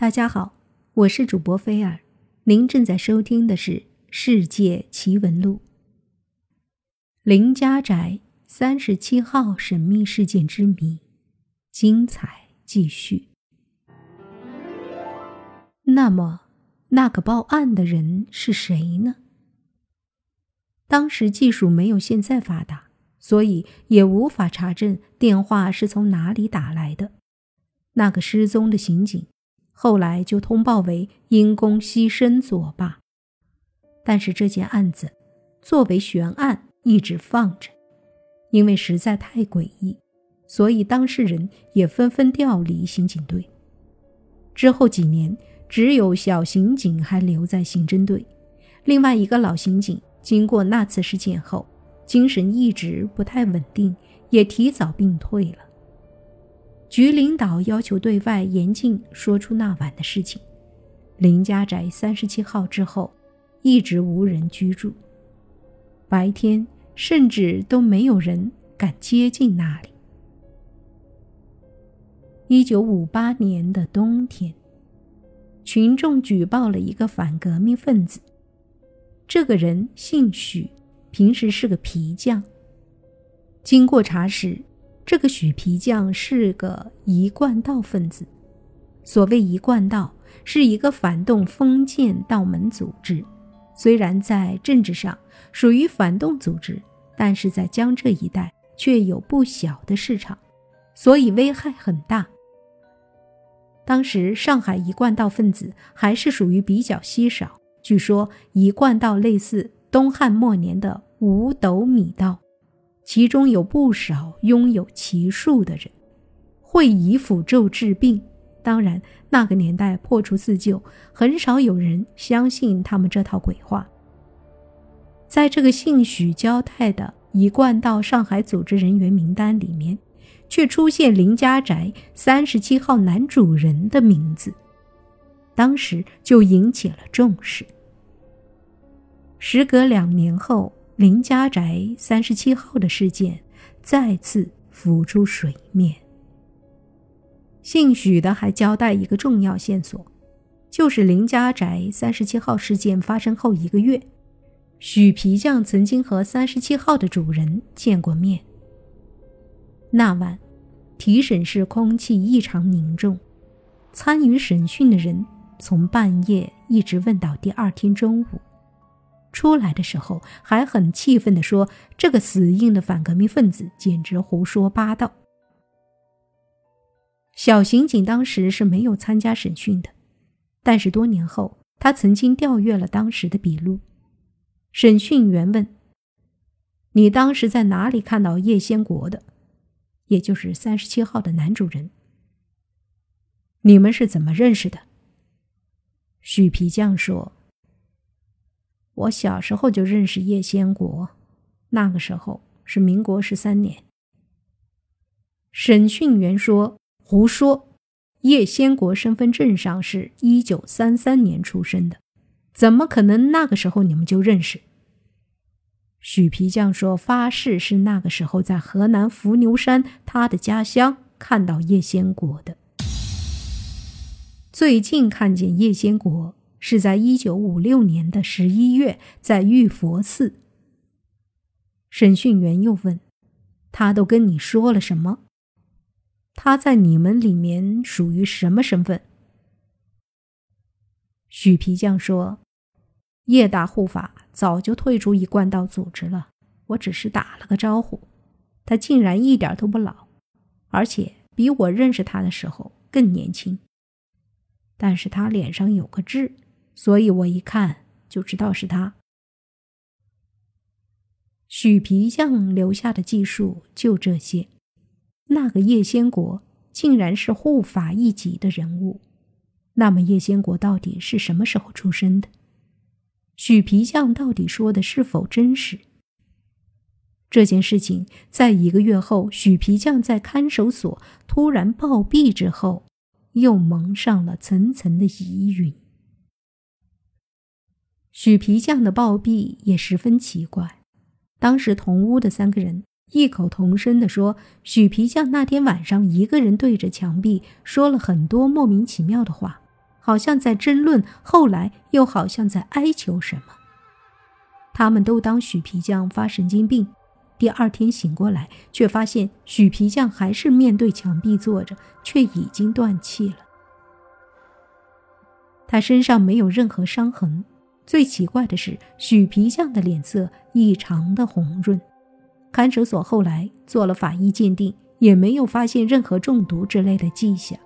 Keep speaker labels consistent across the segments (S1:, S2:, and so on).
S1: 大家好，我是主播菲尔，您正在收听的是《世界奇闻录》。林家宅三十七号神秘事件之谜，精彩继续。那么，那个报案的人是谁呢？当时技术没有现在发达，所以也无法查证电话是从哪里打来的。那个失踪的刑警。后来就通报为因公牺牲作罢，但是这件案子作为悬案一直放着，因为实在太诡异，所以当事人也纷纷调离刑警队。之后几年，只有小刑警还留在刑侦队，另外一个老刑警经过那次事件后，精神一直不太稳定，也提早病退了。局领导要求对外严禁说出那晚的事情。林家宅三十七号之后，一直无人居住，白天甚至都没有人敢接近那里。一九五八年的冬天，群众举报了一个反革命分子，这个人姓许，平时是个皮匠。经过查实。这个许皮匠是个一贯道分子。所谓一贯道，是一个反动封建道门组织。虽然在政治上属于反动组织，但是在江浙一带却有不小的市场，所以危害很大。当时上海一贯道分子还是属于比较稀少。据说一贯道类似东汉末年的五斗米道。其中有不少拥有奇术的人，会以符咒治病。当然，那个年代破除自救，很少有人相信他们这套鬼话。在这个姓许交代的一贯到上海组织人员名单里面，却出现林家宅三十七号男主人的名字，当时就引起了重视。时隔两年后。林家宅三十七号的事件再次浮出水面。姓许的还交代一个重要线索，就是林家宅三十七号事件发生后一个月，许皮匠曾经和三十七号的主人见过面。那晚，提审室空气异常凝重，参与审讯的人从半夜一直问到第二天中午。出来的时候还很气愤地说：“这个死硬的反革命分子简直胡说八道。”小刑警当时是没有参加审讯的，但是多年后他曾经调阅了当时的笔录。审讯员问：“你当时在哪里看到叶先国的？也就是三十七号的男主人？你们是怎么认识的？”许皮匠说。我小时候就认识叶先国，那个时候是民国十三年。审讯员说：“胡说！叶先国身份证上是一九三三年出生的，怎么可能那个时候你们就认识？”许皮匠说：“发誓是那个时候在河南伏牛山他的家乡看到叶先国的，最近看见叶先国。”是在一九五六年的十一月，在玉佛寺。审讯员又问：“他都跟你说了什么？他在你们里面属于什么身份？”许皮匠说：“叶大护法早就退出一贯道组织了，我只是打了个招呼。他竟然一点都不老，而且比我认识他的时候更年轻。但是他脸上有个痣。”所以我一看就知道是他。许皮匠留下的技术就这些。那个叶先国竟然是护法一级的人物，那么叶先国到底是什么时候出生的？许皮匠到底说的是否真实？这件事情在一个月后，许皮匠在看守所突然暴毙之后，又蒙上了层层的疑云。许皮匠的暴毙也十分奇怪。当时同屋的三个人异口同声地说：“许皮匠那天晚上一个人对着墙壁说了很多莫名其妙的话，好像在争论，后来又好像在哀求什么。他们都当许皮匠发神经病。第二天醒过来，却发现许皮匠还是面对墙壁坐着，却已经断气了。他身上没有任何伤痕，最奇怪的是，许皮匠的脸色异常的红润。看守所后来做了法医鉴定，也没有发现任何中毒之类的迹象。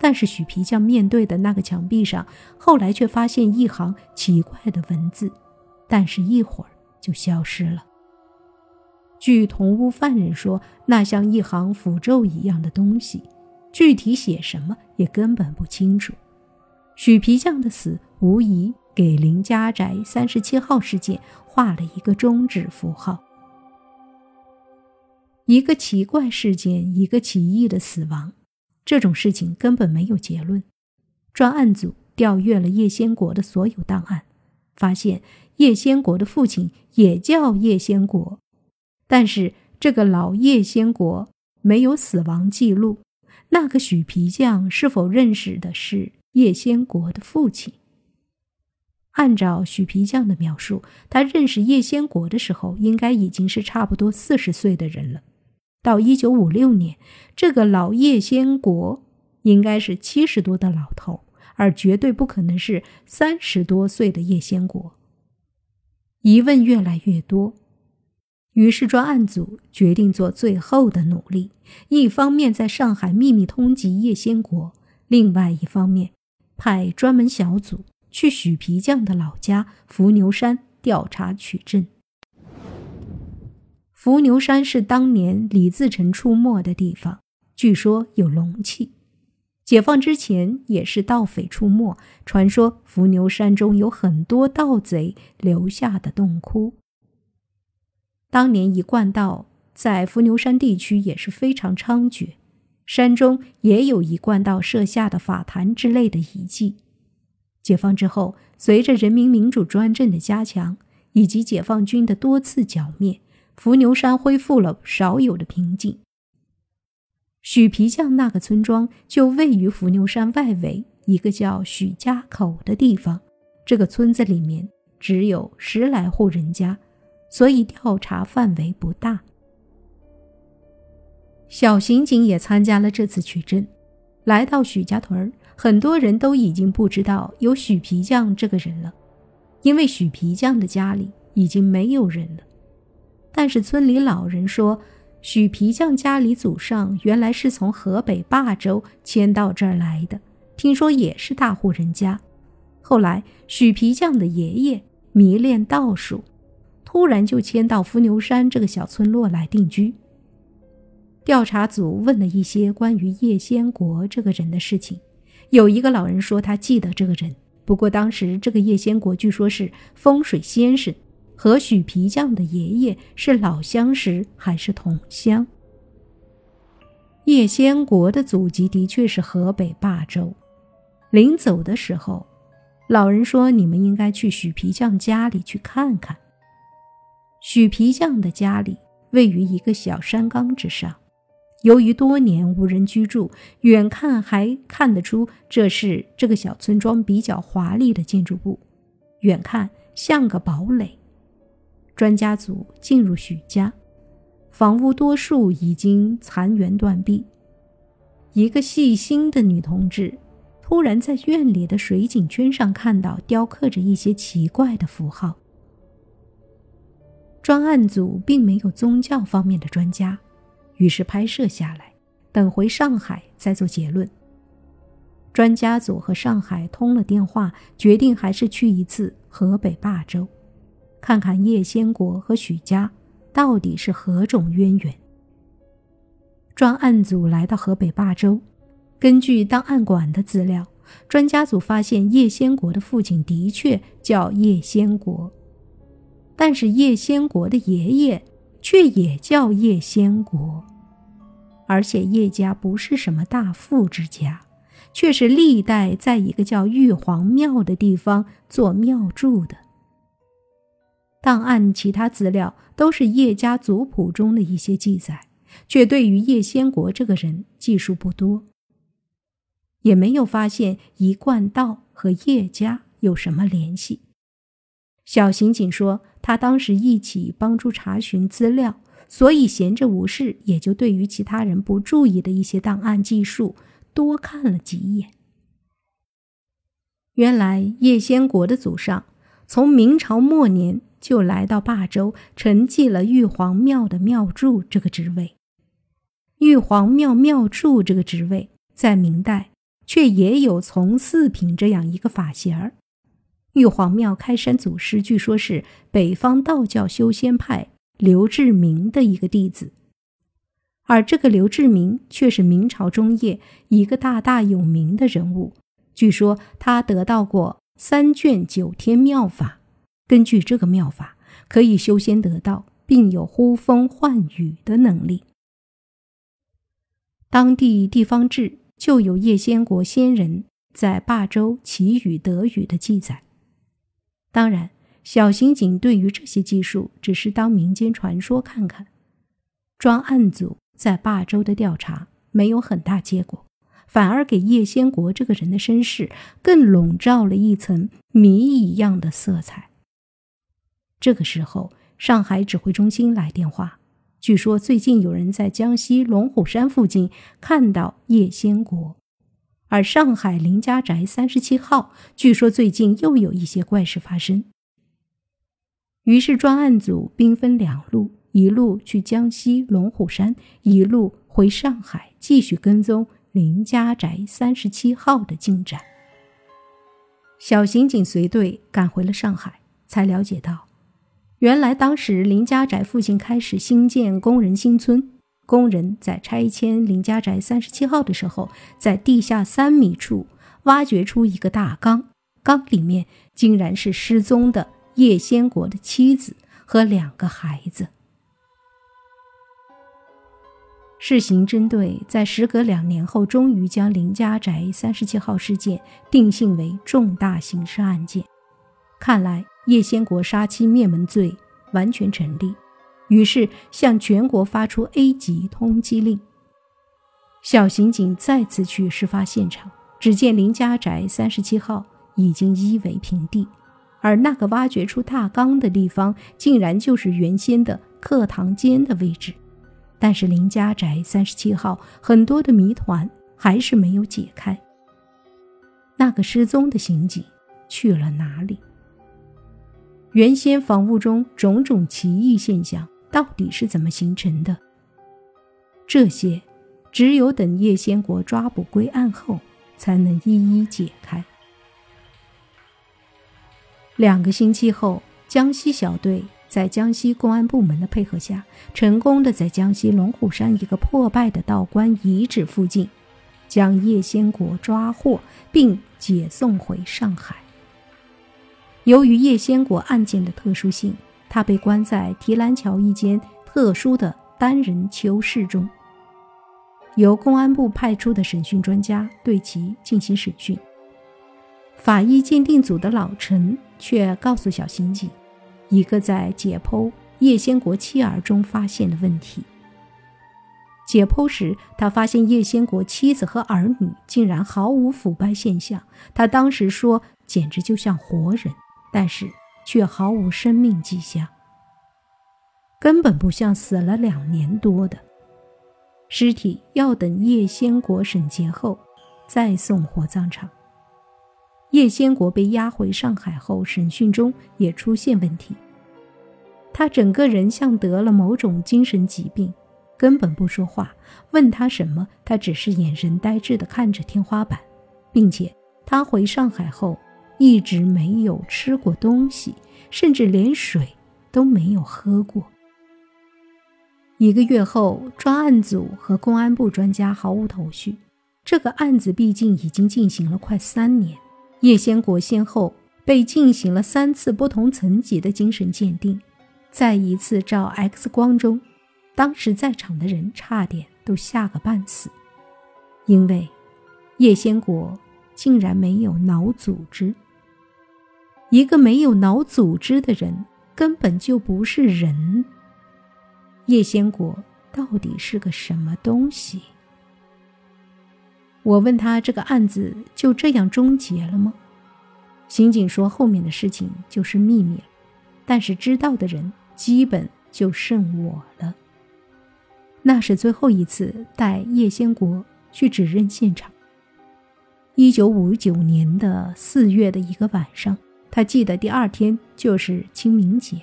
S1: 但是许皮匠面对的那个墙壁上，后来却发现一行奇怪的文字，但是一会儿就消失了。据同屋犯人说，那像一行符咒一样的东西，具体写什么也根本不清楚。许皮匠的死无疑给林家宅三十七号事件画了一个终止符号。一个奇怪事件，一个奇异的死亡，这种事情根本没有结论。专案组调阅了叶先国的所有档案，发现叶先国的父亲也叫叶先国。但是这个老叶先国没有死亡记录，那个许皮匠是否认识的是叶先国的父亲？按照许皮匠的描述，他认识叶先国的时候，应该已经是差不多四十岁的人了。到一九五六年，这个老叶先国应该是七十多的老头，而绝对不可能是三十多岁的叶先国。疑问越来越多。于是，专案组决定做最后的努力：一方面在上海秘密通缉叶先国，另外一方面派专门小组去许皮匠的老家伏牛山调查取证。伏牛山是当年李自成出没的地方，据说有龙气。解放之前也是盗匪出没，传说伏牛山中有很多盗贼留下的洞窟。当年一贯道在伏牛山地区也是非常猖獗，山中也有一贯道设下的法坛之类的遗迹。解放之后，随着人民民主专政的加强，以及解放军的多次剿灭，伏牛山恢复了少有的平静。许皮匠那个村庄就位于伏牛山外围一个叫许家口的地方，这个村子里面只有十来户人家。所以调查范围不大。小刑警也参加了这次取证，来到许家屯儿，很多人都已经不知道有许皮匠这个人了，因为许皮匠的家里已经没有人了。但是村里老人说，许皮匠家里祖上原来是从河北霸州迁到这儿来的，听说也是大户人家。后来许皮匠的爷爷迷恋道术。突然就迁到伏牛山这个小村落来定居。调查组问了一些关于叶先国这个人的事情，有一个老人说他记得这个人，不过当时这个叶先国据说是风水先生，和许皮匠的爷爷是老相识还是同乡？叶先国的祖籍的确是河北霸州。临走的时候，老人说：“你们应该去许皮匠家里去看看。”许皮匠的家里位于一个小山岗之上，由于多年无人居住，远看还看得出这是这个小村庄比较华丽的建筑物，远看像个堡垒。专家组进入许家，房屋多数已经残垣断壁。一个细心的女同志突然在院里的水井圈上看到雕刻着一些奇怪的符号。专案组并没有宗教方面的专家，于是拍摄下来，等回上海再做结论。专家组和上海通了电话，决定还是去一次河北霸州，看看叶先国和许家到底是何种渊源。专案组来到河北霸州，根据档案馆的资料，专家组发现叶先国的父亲的确叫叶先国。但是叶先国的爷爷却也叫叶先国，而且叶家不是什么大富之家，却是历代在一个叫玉皇庙的地方做庙祝的。档案其他资料都是叶家族谱中的一些记载，却对于叶先国这个人记述不多。也没有发现一贯道和叶家有什么联系。小刑警说，他当时一起帮助查询资料，所以闲着无事，也就对于其他人不注意的一些档案技术多看了几眼。原来叶先国的祖上从明朝末年就来到霸州，承继了玉皇庙的庙祝这个职位。玉皇庙庙祝这个职位在明代却也有从四品这样一个法衔儿。玉皇庙开山祖师，据说是北方道教修仙派刘志明的一个弟子，而这个刘志明却是明朝中叶一个大大有名的人物。据说他得到过三卷九天妙法，根据这个妙法，可以修仙得道，并有呼风唤雨的能力。当地地方志就有叶仙国仙人在霸州祈雨得雨的记载。当然，小刑警对于这些技术只是当民间传说看看。专案组在霸州的调查没有很大结果，反而给叶先国这个人的身世更笼罩了一层谜一样的色彩。这个时候，上海指挥中心来电话，据说最近有人在江西龙虎山附近看到叶先国。而上海林家宅三十七号，据说最近又有一些怪事发生。于是专案组兵分两路，一路去江西龙虎山，一路回上海，继续跟踪林家宅三十七号的进展。小刑警随队赶回了上海，才了解到，原来当时林家宅附近开始兴建工人新村。工人在拆迁林家宅三十七号的时候，在地下三米处挖掘出一个大缸，缸里面竟然是失踪的叶先国的妻子和两个孩子。市刑侦队在时隔两年后，终于将林家宅三十七号事件定性为重大刑事案件。看来叶先国杀妻灭门罪完全成立。于是向全国发出 A 级通缉令。小刑警再次去事发现场，只见林家宅三十七号已经夷为平地，而那个挖掘出大缸的地方，竟然就是原先的课堂间的位置。但是林家宅三十七号很多的谜团还是没有解开。那个失踪的刑警去了哪里？原先房屋中种种奇异现象。到底是怎么形成的？这些，只有等叶先国抓捕归案后，才能一一解开。两个星期后，江西小队在江西公安部门的配合下，成功的在江西龙虎山一个破败的道观遗址附近，将叶先国抓获并解送回上海。由于叶先国案件的特殊性。他被关在提篮桥一间特殊的单人囚室中，由公安部派出的审讯专家对其进行审讯。法医鉴定组的老陈却告诉小刑警，一个在解剖叶先国妻儿中发现的问题。解剖时，他发现叶先国妻子和儿女竟然毫无腐败现象，他当时说简直就像活人，但是。却毫无生命迹象，根本不像死了两年多的尸体。要等叶先国审结后，再送火葬场。叶先国被押回上海后，审讯中也出现问题。他整个人像得了某种精神疾病，根本不说话。问他什么，他只是眼神呆滞地看着天花板，并且他回上海后。一直没有吃过东西，甚至连水都没有喝过。一个月后，专案组和公安部专家毫无头绪。这个案子毕竟已经进行了快三年，叶先国先后被进行了三次不同层级的精神鉴定，在一次照 X 光中，当时在场的人差点都吓个半死，因为叶先国竟然没有脑组织。一个没有脑组织的人根本就不是人。叶先国到底是个什么东西？我问他：“这个案子就这样终结了吗？”刑警说：“后面的事情就是秘密了，但是知道的人基本就剩我了。”那是最后一次带叶先国去指认现场。一九五九年的四月的一个晚上，他记得第二天就是清明节。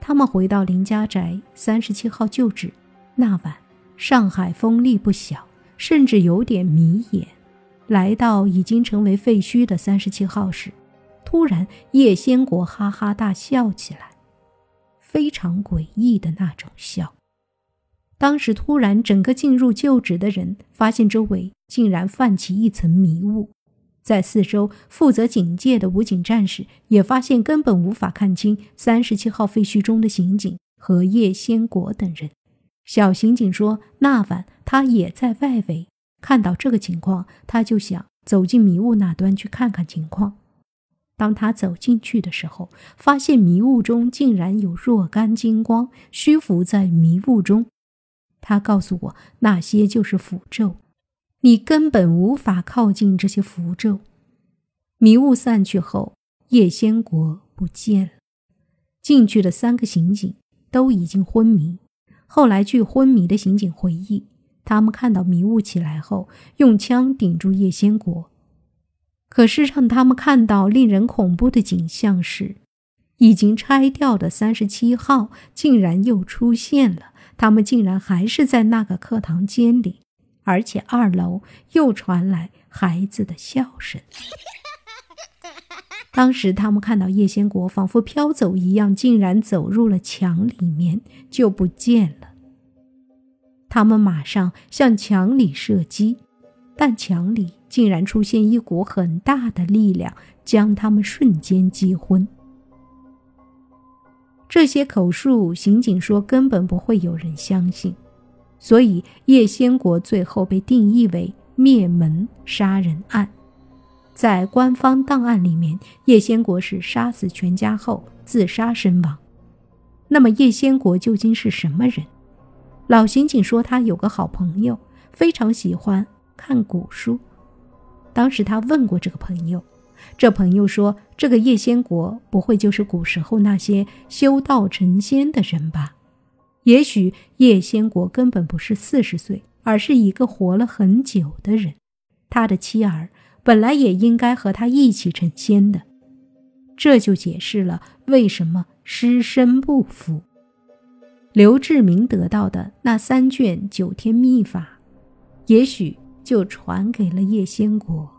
S1: 他们回到林家宅三十七号旧址，那晚上海风力不小，甚至有点迷眼。来到已经成为废墟的三十七号时，突然叶先国哈哈大笑起来，非常诡异的那种笑。当时突然，整个进入旧址的人发现周围竟然泛起一层迷雾，在四周负责警戒的武警战士也发现根本无法看清三十七号废墟中的刑警和叶先国等人。小刑警说，那晚他也在外围，看到这个情况，他就想走进迷雾那端去看看情况。当他走进去的时候，发现迷雾中竟然有若干金光虚浮在迷雾中。他告诉我，那些就是符咒，你根本无法靠近这些符咒。迷雾散去后，叶先国不见了。进去的三个刑警都已经昏迷。后来，据昏迷的刑警回忆，他们看到迷雾起来后，用枪顶住叶先国。可是，让他们看到令人恐怖的景象是，已经拆掉的三十七号竟然又出现了。他们竟然还是在那个课堂间里，而且二楼又传来孩子的笑声。当时他们看到叶先国仿佛飘走一样，竟然走入了墙里面，就不见了。他们马上向墙里射击，但墙里竟然出现一股很大的力量，将他们瞬间击昏。这些口述，刑警说根本不会有人相信，所以叶先国最后被定义为灭门杀人案。在官方档案里面，叶先国是杀死全家后自杀身亡。那么叶先国究竟是什么人？老刑警说他有个好朋友，非常喜欢看古书。当时他问过这个朋友。这朋友说：“这个叶先国不会就是古时候那些修道成仙的人吧？也许叶先国根本不是四十岁，而是一个活了很久的人。他的妻儿本来也应该和他一起成仙的，这就解释了为什么尸身不腐。刘志明得到的那三卷九天秘法，也许就传给了叶先国。”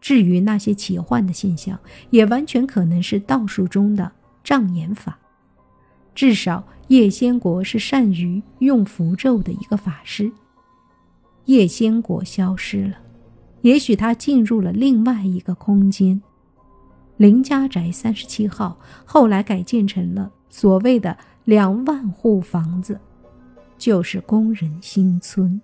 S1: 至于那些奇幻的现象，也完全可能是道术中的障眼法。至少叶先国是善于用符咒的一个法师。叶先国消失了，也许他进入了另外一个空间。林家宅三十七号后来改建成了所谓的两万户房子，就是工人新村。